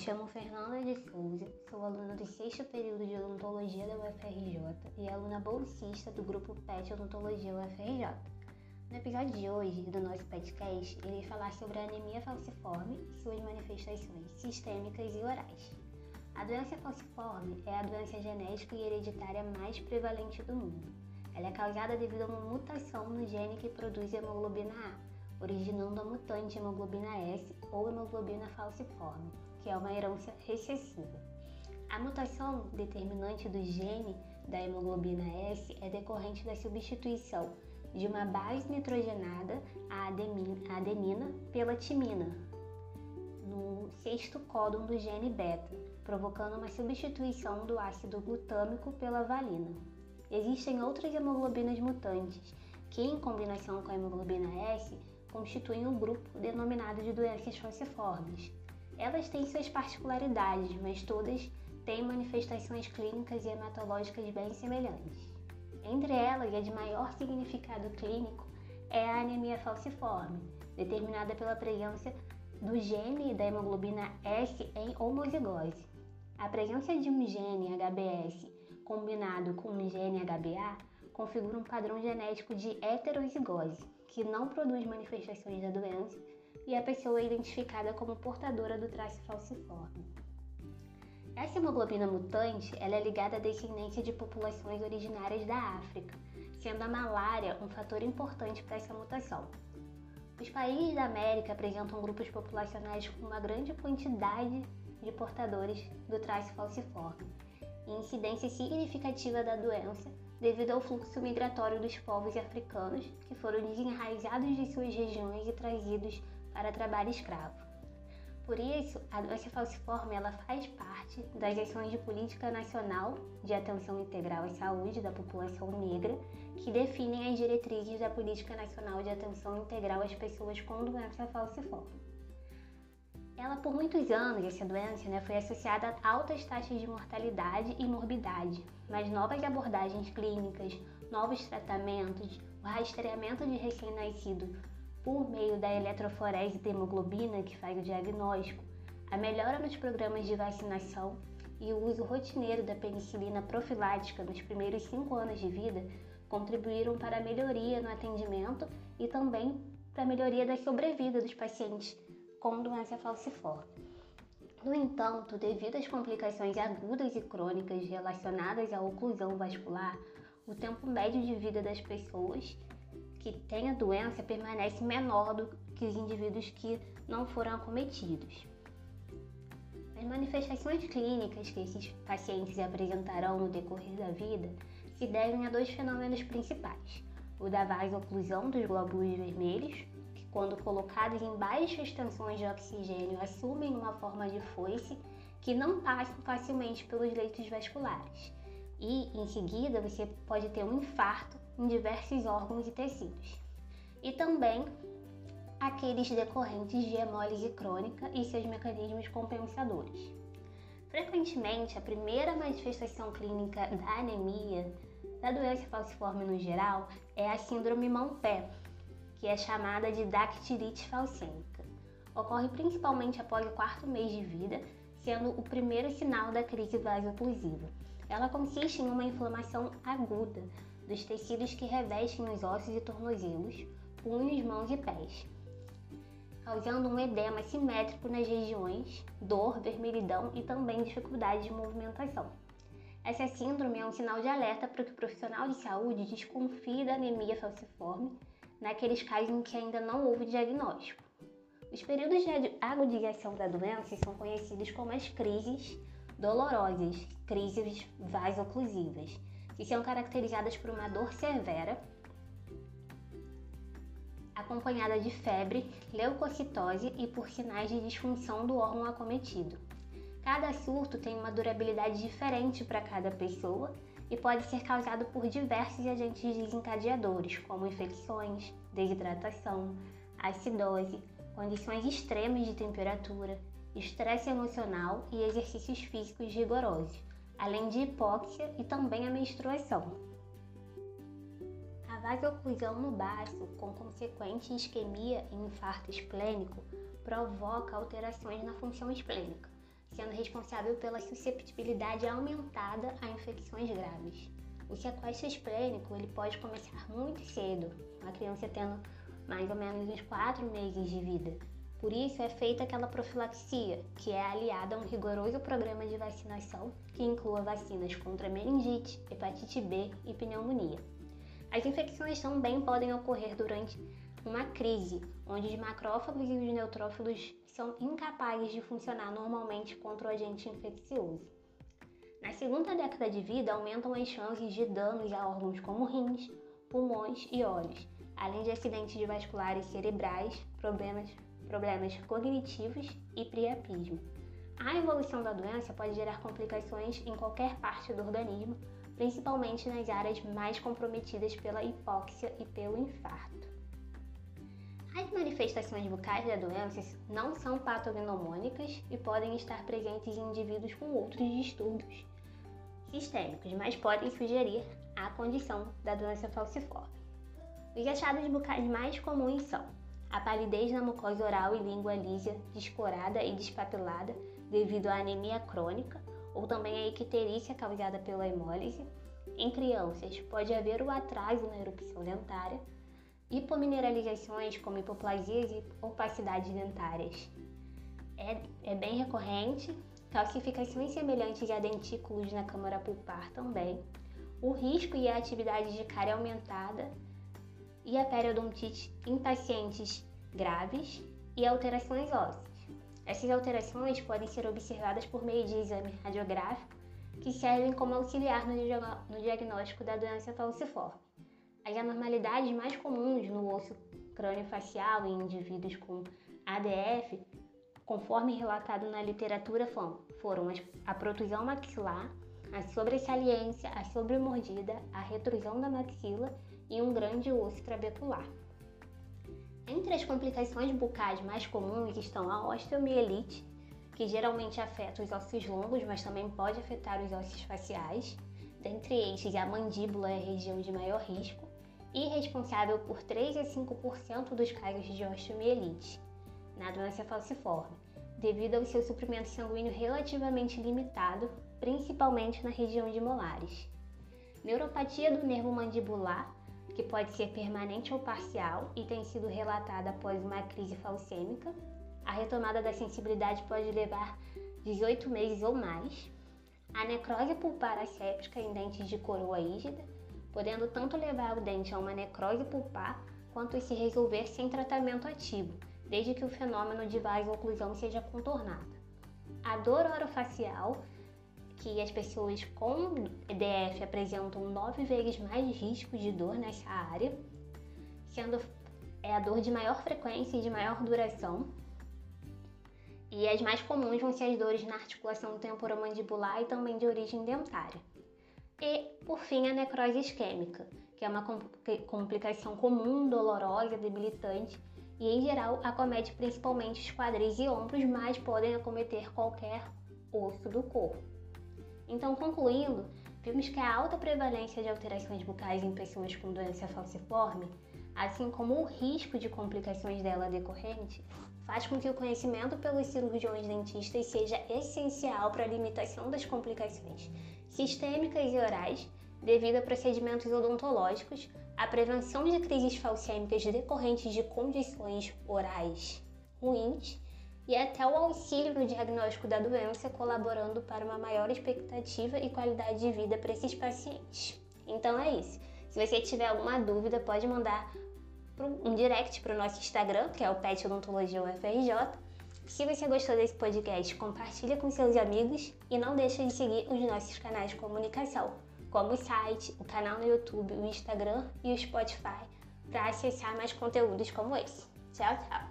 chamo Fernanda de Souza, sou aluna do sexto período de odontologia da UFRJ e aluna bolsista do grupo PET Odontologia UFRJ. No episódio de hoje do nosso podcast, irei falar sobre a anemia falciforme e suas manifestações sistêmicas e orais. A doença falciforme é a doença genética e hereditária mais prevalente do mundo. Ela é causada devido a uma mutação no gene que produz hemoglobina A, originando a mutante hemoglobina S ou hemoglobina falciforme, que é uma herança recessiva. A mutação determinante do gene da hemoglobina S é decorrente da substituição de uma base nitrogenada, a adenina, pela timina, no sexto códon do gene beta, provocando uma substituição do ácido glutâmico pela valina. Existem outras hemoglobinas mutantes que, em combinação com a hemoglobina S, constituem um grupo denominado de doenças falciformes. Elas têm suas particularidades, mas todas têm manifestações clínicas e hematológicas bem semelhantes. Entre elas, a de maior significado clínico é a anemia falciforme, determinada pela presença do gene da hemoglobina S em homozigose. A presença de um gene HBS combinado com um gene HBA configura um padrão genético de heterozigose, que não produz manifestações da doença e a pessoa é identificada como portadora do traço falciforme. Essa hemoglobina mutante ela é ligada à descendência de populações originárias da África, sendo a malária um fator importante para essa mutação. Os países da América apresentam grupos populacionais com uma grande quantidade de portadores do traço falciforme e incidência significativa da doença devido ao fluxo migratório dos povos africanos que foram desenraizados de suas regiões e trazidos para trabalho escravo. Por isso, a doença falciforme ela faz parte das ações de política nacional de atenção integral à saúde da população negra, que definem as diretrizes da política nacional de atenção integral às pessoas com doença falciforme. Ela, por muitos anos, essa doença né, foi associada a altas taxas de mortalidade e morbidade, mas novas abordagens clínicas, novos tratamentos, o rastreamento de recém-nascido por meio da eletroforese de hemoglobina, que faz o diagnóstico, a melhora nos programas de vacinação e o uso rotineiro da penicilina profilática nos primeiros cinco anos de vida contribuíram para a melhoria no atendimento e também para a melhoria da sobrevida dos pacientes com doença falciforme. No entanto, devido às complicações agudas e crônicas relacionadas à oclusão vascular, o tempo médio de vida das pessoas que têm a doença permanece menor do que os indivíduos que não foram acometidos. As manifestações clínicas que esses pacientes apresentarão no decorrer da vida se devem a dois fenômenos principais: o da vasoclusão dos glóbulos vermelhos quando colocados em baixas tensões de oxigênio, assumem uma forma de foice que não passam facilmente pelos leitos vasculares. E, em seguida, você pode ter um infarto em diversos órgãos e tecidos. E também aqueles decorrentes de hemólise crônica e seus mecanismos compensadores. Frequentemente, a primeira manifestação clínica da anemia, da doença falciforme no geral, é a síndrome mão-pé, que é chamada de dactilite falcêmica. Ocorre principalmente após o quarto mês de vida, sendo o primeiro sinal da crise vasoclusiva. Ela consiste em uma inflamação aguda dos tecidos que revestem os ossos e tornozelos, punhos, mãos e pés, causando um edema simétrico nas regiões, dor, vermelhidão e também dificuldade de movimentação. Essa síndrome é um sinal de alerta para que o profissional de saúde desconfie da anemia falciforme naqueles casos em que ainda não houve diagnóstico. Os períodos de agudização da doença são conhecidos como as crises dolorosas, crises vasoclusivas, que são caracterizadas por uma dor severa, acompanhada de febre, leucocitose e por sinais de disfunção do órgão acometido. Cada surto tem uma durabilidade diferente para cada pessoa e pode ser causado por diversos agentes desencadeadores, como infecções, desidratação, acidose, condições extremas de temperatura, estresse emocional e exercícios físicos rigorosos, além de hipóxia e também a menstruação. A vasoclusão no baço, com consequente isquemia e infarto esplênico, provoca alterações na função esplênica, sendo responsável pela susceptibilidade aumentada a infecções graves. O sequestro esplênico ele pode começar muito cedo, a criança tendo mais ou menos uns 4 meses de vida. Por isso é feita aquela profilaxia, que é aliada a um rigoroso programa de vacinação que inclua vacinas contra meningite, hepatite B e pneumonia. As infecções também podem ocorrer durante uma crise, onde os macrófagos e os neutrófilos são incapazes de funcionar normalmente contra o agente infeccioso. Na segunda década de vida, aumentam as chances de danos a órgãos como rins, pulmões e olhos, além de acidentes vasculares cerebrais, problemas, problemas cognitivos e priapismo. A evolução da doença pode gerar complicações em qualquer parte do organismo, principalmente nas áreas mais comprometidas pela hipóxia e pelo infarto. As manifestações bucais da doença não são patognomônicas e podem estar presentes em indivíduos com outros distúrbios sistêmicos, mas podem sugerir a condição da doença falciforme. Os achados bucais mais comuns são a palidez na mucosa oral e língua lisa descorada e despapilada devido à anemia crônica, ou também a icterícia causada pela hemólise. Em crianças, pode haver o atraso na erupção dentária, hipomineralizações como hipoplasias e opacidades dentárias. É, é bem recorrente, calcificações semelhantes a dentículos na câmara pulpar também, o risco e a atividade de cárie aumentada e a periodontite em pacientes graves e alterações ósseas. Essas alterações podem ser observadas por meio de exame radiográfico, que servem como auxiliar no diagnóstico da doença falciforme. As anormalidades mais comuns no osso crânio-facial em indivíduos com ADF, conforme relatado na literatura, foram a protusão maxilar, a sobresaliência, a sobremordida, a retrusão da maxila e um grande osso trabecular. Entre as complicações bucais mais comuns estão a osteomielite, que geralmente afeta os ossos longos, mas também pode afetar os ossos faciais. Dentre estes, a mandíbula é a região de maior risco e responsável por 3 a 5% dos casos de osteomielite na doença falciforme, devido ao seu suprimento sanguíneo relativamente limitado, principalmente na região de molares. Neuropatia do nervo mandibular que pode ser permanente ou parcial e tem sido relatada após uma crise falcêmica. A retomada da sensibilidade pode levar 18 meses ou mais. A necrose pulpar asséptica em dentes de coroa rígida, podendo tanto levar o dente a uma necrose pulpar quanto se resolver sem tratamento ativo, desde que o fenômeno de vasoclusão seja contornado. A dor orofacial que as pessoas com EDF apresentam nove vezes mais risco de dor nessa área, sendo é a dor de maior frequência e de maior duração. E as mais comuns vão ser as dores na articulação temporomandibular e também de origem dentária. E, por fim, a necrose isquêmica, que é uma complicação comum, dolorosa, debilitante e, em geral, acomete principalmente os quadris e ombros, mas podem acometer qualquer osso do corpo. Então, concluindo, vimos que a alta prevalência de alterações bucais em pessoas com doença falciforme, assim como o risco de complicações dela decorrente, faz com que o conhecimento pelos cirurgiões dentistas seja essencial para a limitação das complicações sistêmicas e orais devido a procedimentos odontológicos, a prevenção de crises falcêmicas decorrentes de condições orais ruins e até o auxílio no diagnóstico da doença, colaborando para uma maior expectativa e qualidade de vida para esses pacientes. Então é isso. Se você tiver alguma dúvida, pode mandar um direct para o nosso Instagram, que é o Pet Odontologia UFRJ. Se você gostou desse podcast, compartilha com seus amigos e não deixe de seguir os nossos canais de comunicação, como o site, o canal no YouTube, o Instagram e o Spotify, para acessar mais conteúdos como esse. Tchau, tchau!